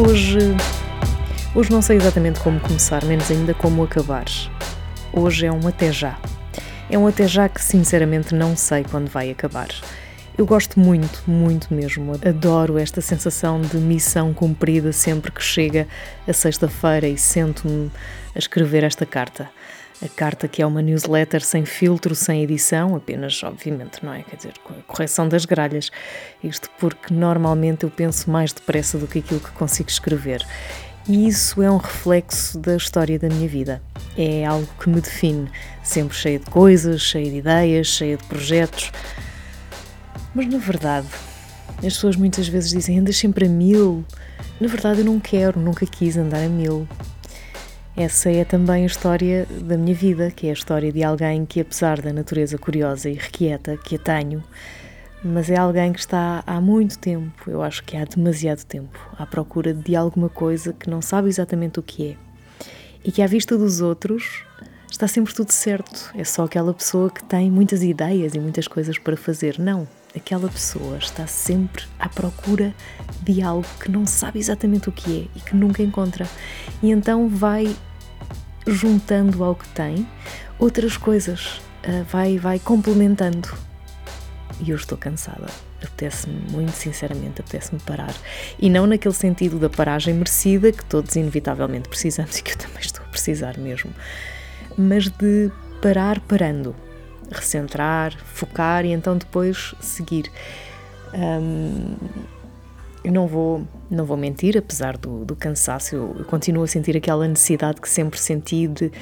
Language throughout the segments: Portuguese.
Hoje, hoje não sei exatamente como começar, menos ainda como acabar. Hoje é um até já. É um até já que sinceramente não sei quando vai acabar. Eu gosto muito, muito mesmo. Adoro esta sensação de missão cumprida sempre que chega a sexta-feira e sento-me a escrever esta carta. A carta que é uma newsletter sem filtro, sem edição, apenas, obviamente, não é? Quer dizer, com a correção das gralhas. Isto porque normalmente eu penso mais depressa do que aquilo que consigo escrever. E isso é um reflexo da história da minha vida. É algo que me define, sempre cheia de coisas, cheia de ideias, cheia de projetos. Mas na verdade, as pessoas muitas vezes dizem andas sempre a mil. Na verdade, eu não quero, nunca quis andar a mil. Essa é também a história da minha vida, que é a história de alguém que, apesar da natureza curiosa e requieta que a tenho, mas é alguém que está há muito tempo, eu acho que há demasiado tempo, à procura de alguma coisa que não sabe exatamente o que é. E que, à vista dos outros, está sempre tudo certo. É só aquela pessoa que tem muitas ideias e muitas coisas para fazer. Não. Aquela pessoa está sempre à procura de algo que não sabe exatamente o que é e que nunca encontra. E então vai juntando ao que tem outras coisas, uh, vai, vai complementando. E eu estou cansada. Apetece-me, muito sinceramente, apetece-me parar. E não naquele sentido da paragem merecida que todos inevitavelmente precisamos e que eu também estou a precisar mesmo, mas de parar parando, recentrar, focar e então depois seguir. Um, eu não vou, não vou mentir, apesar do, do cansaço, eu, eu, continuo a sentir aquela necessidade que sempre senti de,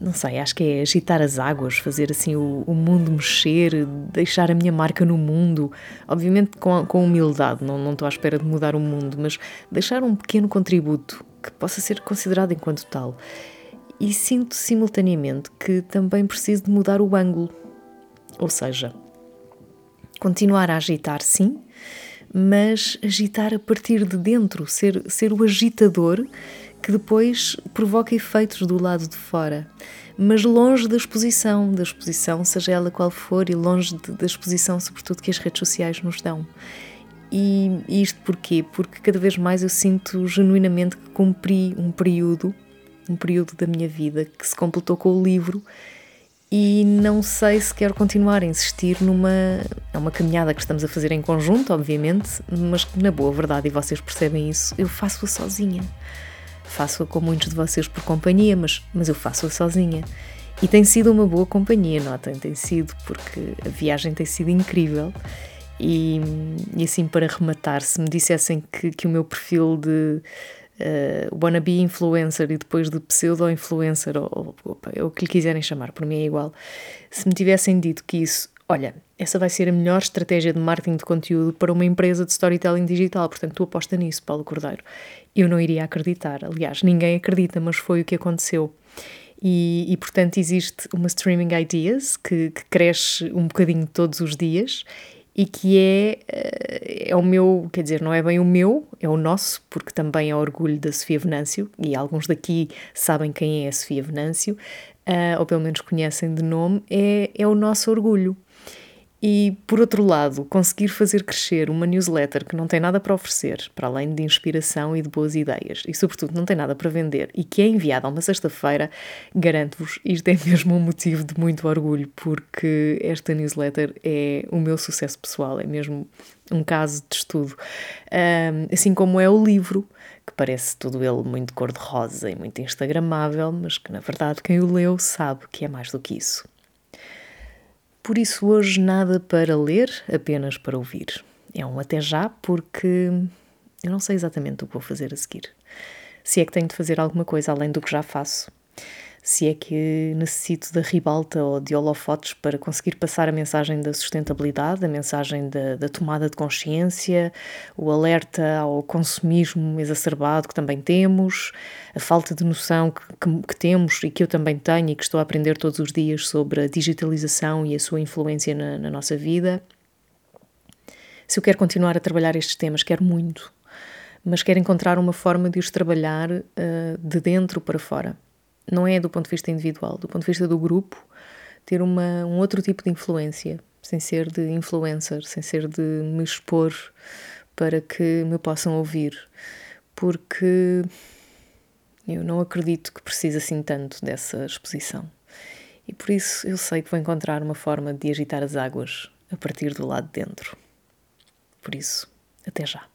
não sei, acho que é agitar as águas, fazer assim o, o mundo mexer, deixar a minha marca no mundo. Obviamente com, com humildade, não, não estou à espera de mudar o mundo, mas deixar um pequeno contributo que possa ser considerado enquanto tal. E sinto simultaneamente que também preciso de mudar o ângulo. Ou seja, continuar a agitar, sim, mas agitar a partir de dentro, ser, ser o agitador que depois provoca efeitos do lado de fora, mas longe da exposição, da exposição, seja ela qual for, e longe de, da exposição, sobretudo, que as redes sociais nos dão. E, e isto porquê? Porque cada vez mais eu sinto genuinamente que cumpri um período, um período da minha vida que se completou com o livro e não sei se quero continuar a insistir numa. É uma caminhada que estamos a fazer em conjunto, obviamente, mas que, na boa verdade, e vocês percebem isso, eu faço-a sozinha. Faço-a com muitos de vocês por companhia, mas, mas eu faço-a sozinha. E tem sido uma boa companhia, notem, tem sido, porque a viagem tem sido incrível. E, e assim, para rematar, se me dissessem que, que o meu perfil de uh, wannabe influencer e depois de pseudo-influencer, ou, ou, ou, o que lhe quiserem chamar, por mim é igual. Se me tivessem dito que isso, olha, essa vai ser a melhor estratégia de marketing de conteúdo para uma empresa de storytelling digital, portanto tu aposta nisso, Paulo Cordeiro. Eu não iria acreditar, aliás, ninguém acredita, mas foi o que aconteceu. E, e, portanto existe uma Streaming Ideas que, que, cresce um bocadinho todos os dias e que é, eh, é o meu, quer dizer, não é bem o meu, é o nosso, porque também é orgulho da Sofia Venâncio, e alguns daqui sabem quem é a Sofia Venâncio, uh, ou pelo menos conhecem de nome, é, é o nosso orgulho. E, por outro lado, conseguir fazer crescer uma newsletter que não tem nada para oferecer, para além de inspiração e de boas ideias, e, sobretudo, não tem nada para vender, e que é enviada a uma sexta-feira, garanto-vos, isto é mesmo um motivo de muito orgulho, porque esta newsletter é o meu sucesso pessoal, é mesmo um caso de estudo. Um, assim como é o livro, que parece todo ele muito cor-de-rosa e muito instagramável, mas que, na verdade, quem o leu sabe que é mais do que isso. Por isso, hoje nada para ler, apenas para ouvir. É um até já, porque eu não sei exatamente o que vou fazer a seguir. Se é que tenho de fazer alguma coisa além do que já faço se é que necessito da ribalta ou de holofotes para conseguir passar a mensagem da sustentabilidade, a mensagem da, da tomada de consciência, o alerta ao consumismo exacerbado que também temos, a falta de noção que, que, que temos e que eu também tenho e que estou a aprender todos os dias sobre a digitalização e a sua influência na, na nossa vida. Se eu quero continuar a trabalhar estes temas, quero muito, mas quero encontrar uma forma de os trabalhar uh, de dentro para fora não é do ponto de vista individual, do ponto de vista do grupo, ter uma, um outro tipo de influência, sem ser de influencer, sem ser de me expor para que me possam ouvir. porque eu não acredito que precise assim tanto dessa exposição. E por isso eu sei que vou encontrar uma forma de agitar as águas a partir do lado de dentro. Por isso, até já.